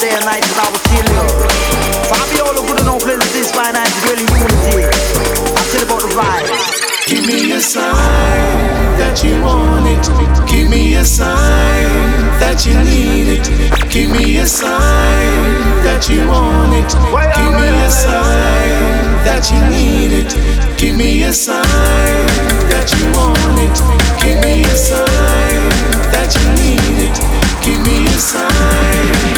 Day and night, and I will tell you. Fabiola good enough, pleasant this fine night, dwell in unity. I you about the vibe. Give me a sign that you want it. Give me a sign that you need it. Give me a sign that you want it. Give me a sign that you need it. Give me a sign that you want it. Give me a sign that you need it. Give me a sign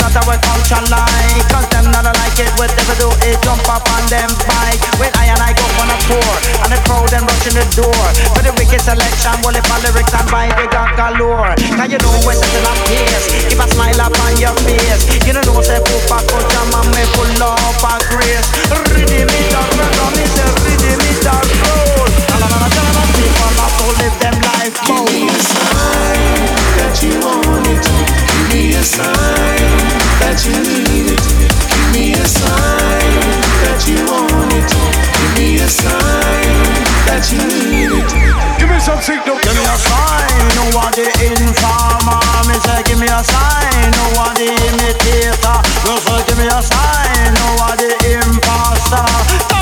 a. I is to our culture like Cause them not like it, what they do is jump up on them bike When I and I go on a tour, and the crowd them rushing the door For the wicked selection, well if my lyrics and vibe they got galore Cause you know we're setting up pace, keep a smile up on your face You don't know say poop a culture, man me full of a grace Rhythm it up, rhythm it up, rhythm it up, roll La la la la la people to live them life Give me a sign that you want it. Give me a sign that you need it. Give me a sign that you want it. Give me a sign that you need it. Give me some signal. Give me a sign, no one the informer. Me say, give me a sign, no one the imitator. Me say, give me a sign, no one the imposter.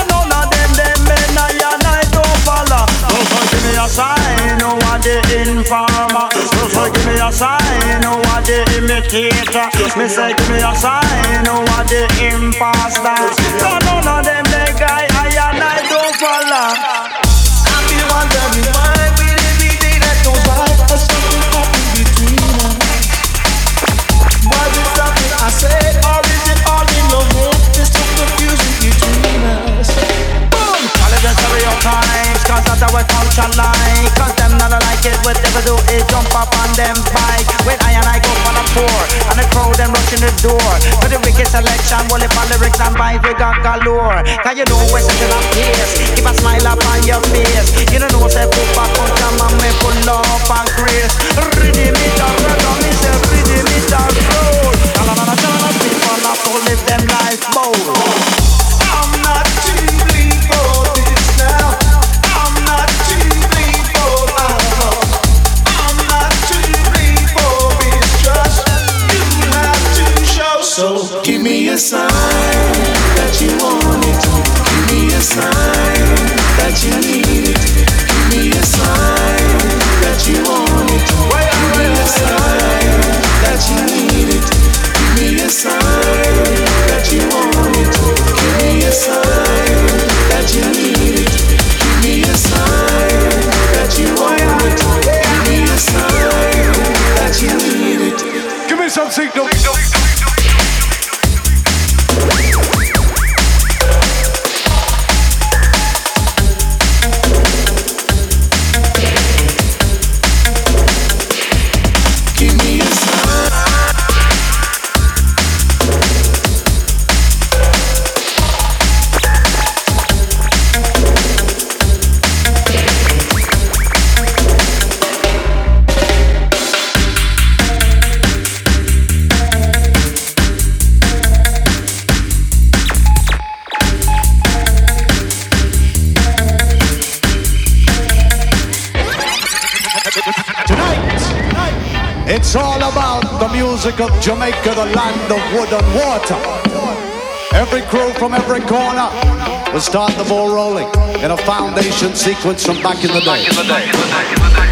And none of them, them men I Uh, follow. Uh, uh, me say, give me a sign, no one the informer. Me say, give me a sign, no one the imitator. Me say, give me a sign, no one the imposter. And none of them, the guy I and I don't follow. How culture like Cause them not like it, what they do is jump up on them bike When I and I go on a tour, and the crowd them rushing the door For the wicked selection, well if lyrics and vibes we got galore Cause you know we're setting up pace, keep a smile up on your face You don't know say poop a culture, man me full up and grace Rhythm it up, rhythm it up, rhythm it up, roll La la la la la la, people live them life bold a sign that you want it. Give me a sign that you need music of Jamaica, the land of wood and water. Every crew from every corner will start the ball rolling in a foundation sequence from back in the day.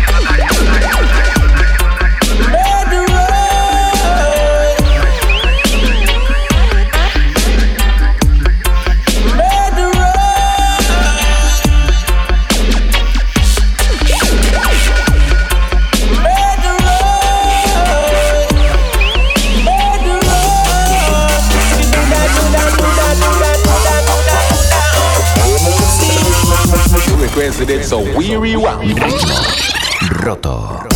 Rewind. Roto.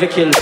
wirklich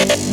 Just hope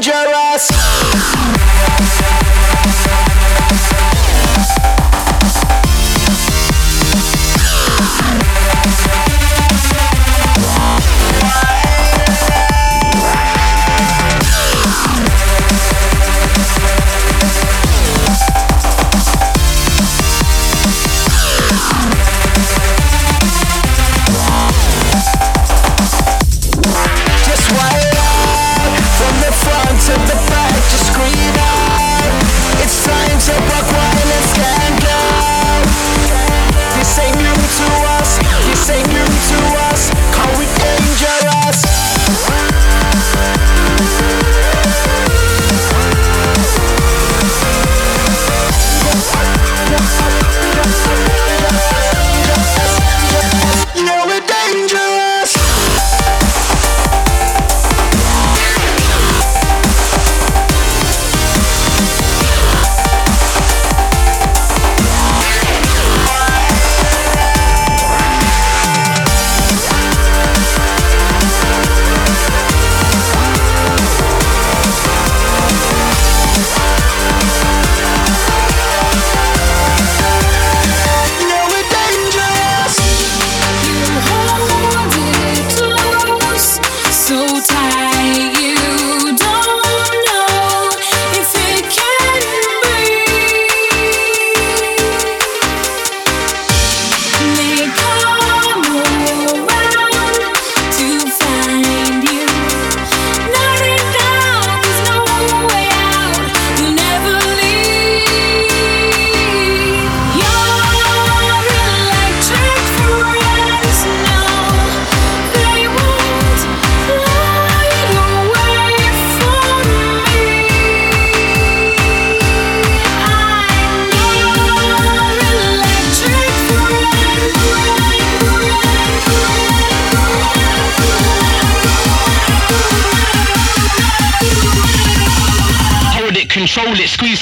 to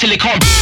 silicone.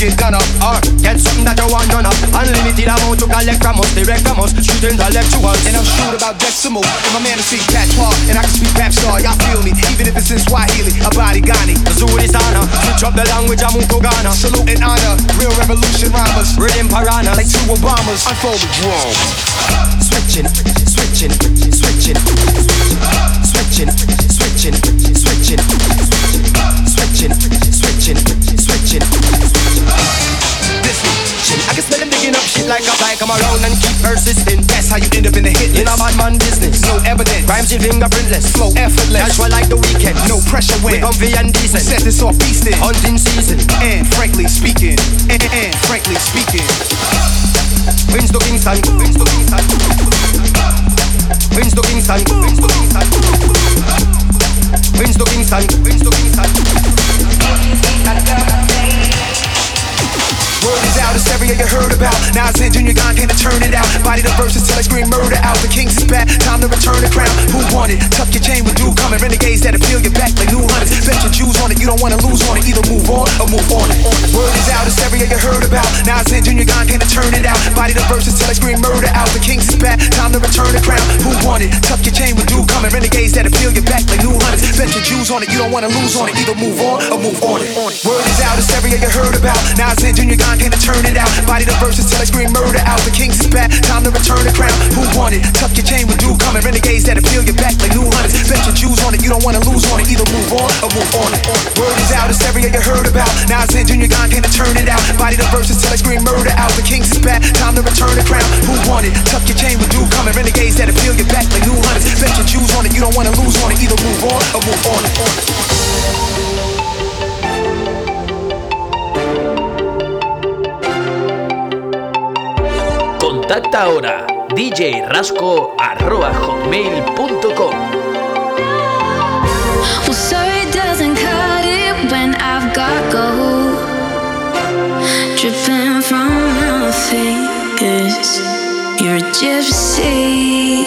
Get done up Or get something that you want done up Unlimited amount to collect from us Direct from us, shoot intellectuals And I'm sure about decimal. And my man is speak patois And I can speak rap star, y'all feel me? Even if it's in Swahili, a body Ghani Zuri sana, switch up the language I'm Ghana Salute and honor, real revolution rhymers. Rhythm piranhas, like two Obamas. Unfold the drum Switching, switching, switching. Switching, switching, switching Switching, switching, switching switching. Listen, I can smell them digging up shit like a fly Come around and keep persisting That's how you end up in the hit list In a bad man business No evidence Rhymes in fingerprintless Flow effortless Casual like the weekend No pressure when comfy and decent Set this off feasting Hunting season And frankly speaking And, and frankly speaking Prince to Kingston, Prince to Kingston. Prince to Kingston, Prince to Kingston. Prince to Kingston, Prince to Kingston stop, stop, stop. Word is out, it's hysteria you heard about. Now it's in Junior Gone came to turn it out. Body the verses till I scream murder out. The king's is back, time to return the crown. Who won it? Tuck your chain with dude coming. Renegades that appeal your back like new hunters. Bet your Jews on it, you don't wanna lose on it. Either move on or move on it. Word is out, it's hysteria you heard about. Now it's in Junior Gone came to turn it out. Body the verses till I scream murder out. The king's is back, time to return the crown. Who won it? Tuck your chain with dude coming. Renegades that appeal your back like new hunters. Bet your Jews on it, you don't wanna lose on it. Either move on or move on it. Word is out, it's hysteria you heard about. Now it's in Junior Gone came to turn it out. Body the verses till I scream murder out. The king's is back, time to return the crown. Who won it? Tuck your chain with dude coming. Renegades that appeal your back like new hunters. Bet your Jews on it, you don't wanna lose on it. Either move on or move on it. Word is out, hysteria you heard about. Now it's in Junior Gone came to turn it out. Body the verses till I scream murder out. The king's is back, time to return the crown. Who won it? Tuck your chain with dude coming. Renegades that appeal your back like new hunters. Bet your Jews on it, you don't wanna lose on it. Either move on or move on it. Contacta ahora djrasco.hotmail.com Well, sorry doesn't a gypsy